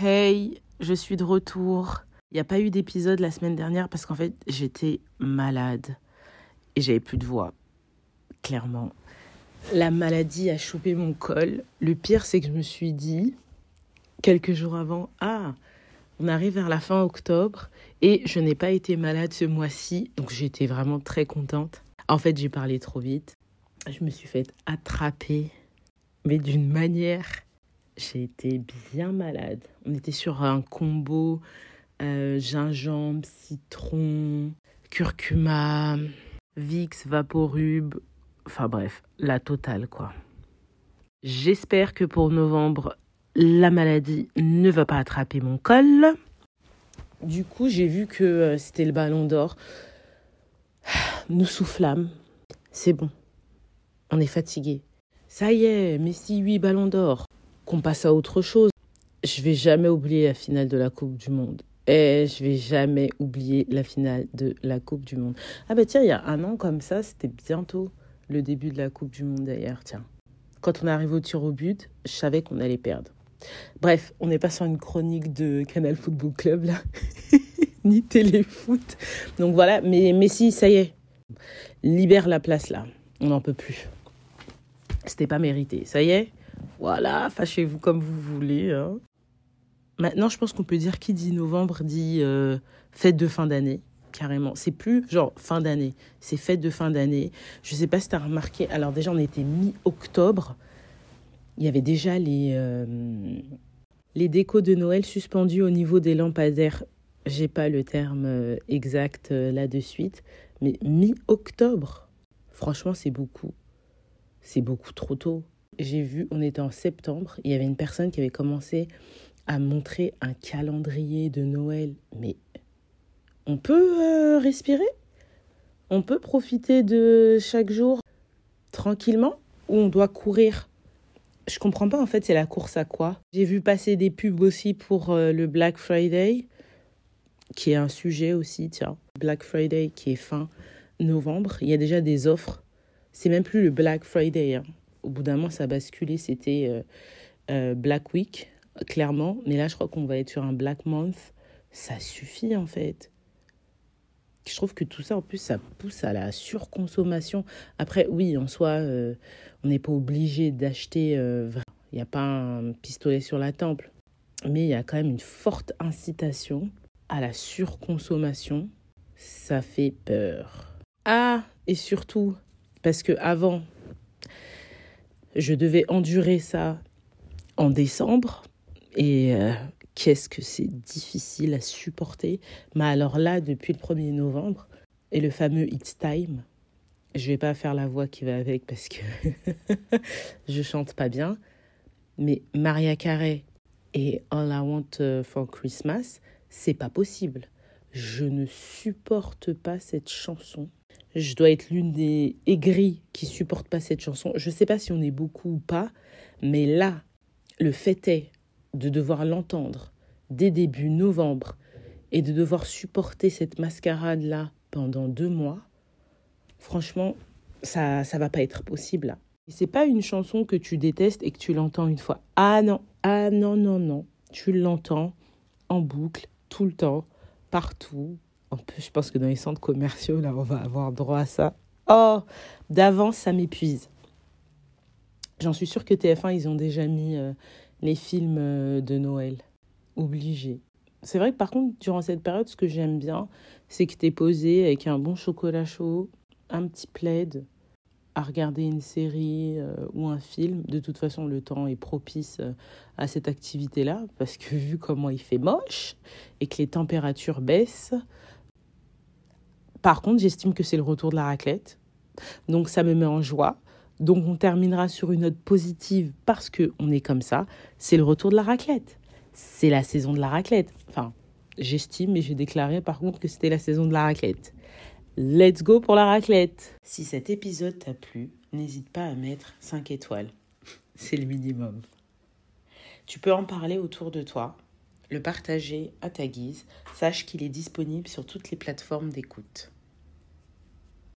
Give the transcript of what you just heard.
Hey, je suis de retour. Il n'y a pas eu d'épisode la semaine dernière parce qu'en fait, j'étais malade et j'avais plus de voix. Clairement. La maladie a chopé mon col. Le pire, c'est que je me suis dit, quelques jours avant, ah, on arrive vers la fin octobre et je n'ai pas été malade ce mois-ci. Donc j'étais vraiment très contente. En fait, j'ai parlé trop vite. Je me suis fait attraper, mais d'une manière j'ai été bien malade. On était sur un combo euh, gingembre, citron, curcuma, Vicks, Vaporub. Enfin bref, la totale quoi. J'espère que pour novembre, la maladie ne va pas attraper mon col. Du coup, j'ai vu que euh, c'était le ballon d'or. Nous soufflâmes. C'est bon. On est fatigué. Ça y est, Messi 8 ballons d'or qu'on passe à autre chose. Je vais jamais oublier la finale de la Coupe du Monde. Et je vais jamais oublier la finale de la Coupe du Monde. Ah bah tiens, il y a un an comme ça, c'était bientôt le début de la Coupe du Monde d'ailleurs, tiens. Quand on arrive au tir au but, je savais qu'on allait perdre. Bref, on n'est pas sur une chronique de Canal Football Club là, ni Téléfoot. Donc voilà, mais, mais si, ça y est, libère la place là, on n'en peut plus. C'était pas mérité, ça y est, voilà, fâchez-vous comme vous voulez. Hein. Maintenant, je pense qu'on peut dire qui dit novembre dit euh, fête de fin d'année, carrément. C'est plus genre fin d'année, c'est fête de fin d'année. Je ne sais pas si tu as remarqué, alors déjà on était mi-octobre, il y avait déjà les, euh, les décos de Noël suspendus au niveau des lampadaires. J'ai pas le terme euh, exact là de suite, mais mi-octobre, franchement c'est beaucoup. C'est beaucoup trop tôt j'ai vu, on était en septembre, il y avait une personne qui avait commencé à montrer un calendrier de Noël. Mais on peut euh, respirer? On peut profiter de chaque jour tranquillement ou on doit courir? Je comprends pas en fait, c'est la course à quoi? J'ai vu passer des pubs aussi pour euh, le Black Friday, qui est un sujet aussi, tiens. Black Friday qui est fin novembre, il y a déjà des offres. C'est même plus le Black Friday, hein au bout d'un moment, ça a basculé. C'était euh, euh, Black Week, clairement. Mais là, je crois qu'on va être sur un Black Month. Ça suffit, en fait. Je trouve que tout ça, en plus, ça pousse à la surconsommation. Après, oui, en soi, euh, on n'est pas obligé d'acheter. Il n'y a pas un pistolet sur la temple. Mais il y a quand même une forte incitation à la surconsommation. Ça fait peur. Ah, et surtout, parce que avant, je devais endurer ça en décembre et euh, qu'est-ce que c'est difficile à supporter. Mais alors là, depuis le 1er novembre, et le fameux It's Time, je vais pas faire la voix qui va avec parce que je chante pas bien, mais Maria Carey et All I Want euh, for Christmas, c'est pas possible. Je ne supporte pas cette chanson. Je dois être l'une des aigris qui supportent pas cette chanson. Je sais pas si on est beaucoup ou pas, mais là, le fait est de devoir l'entendre dès début novembre et de devoir supporter cette mascarade-là pendant deux mois. Franchement, ça ça va pas être possible là. C'est pas une chanson que tu détestes et que tu l'entends une fois. Ah non, ah non non non, tu l'entends en boucle tout le temps, partout, en plus, je pense que dans les centres commerciaux, là, on va avoir droit à ça. Oh, d'avance, ça m'épuise. J'en suis sûre que TF1, ils ont déjà mis euh, les films euh, de Noël. Obligé. C'est vrai que par contre, durant cette période, ce que j'aime bien, c'est que tu es posé avec un bon chocolat chaud, un petit plaid, à regarder une série euh, ou un film. De toute façon, le temps est propice à cette activité-là, parce que vu comment il fait moche et que les températures baissent, par contre, j'estime que c'est le retour de la raclette. Donc ça me met en joie. Donc on terminera sur une note positive parce que on est comme ça. C'est le retour de la raclette. C'est la saison de la raclette. Enfin, j'estime et j'ai déclaré par contre que c'était la saison de la raclette. Let's go pour la raclette. Si cet épisode t'a plu, n'hésite pas à mettre 5 étoiles. C'est le minimum. Tu peux en parler autour de toi, le partager à ta guise. Sache qu'il est disponible sur toutes les plateformes d'écoute.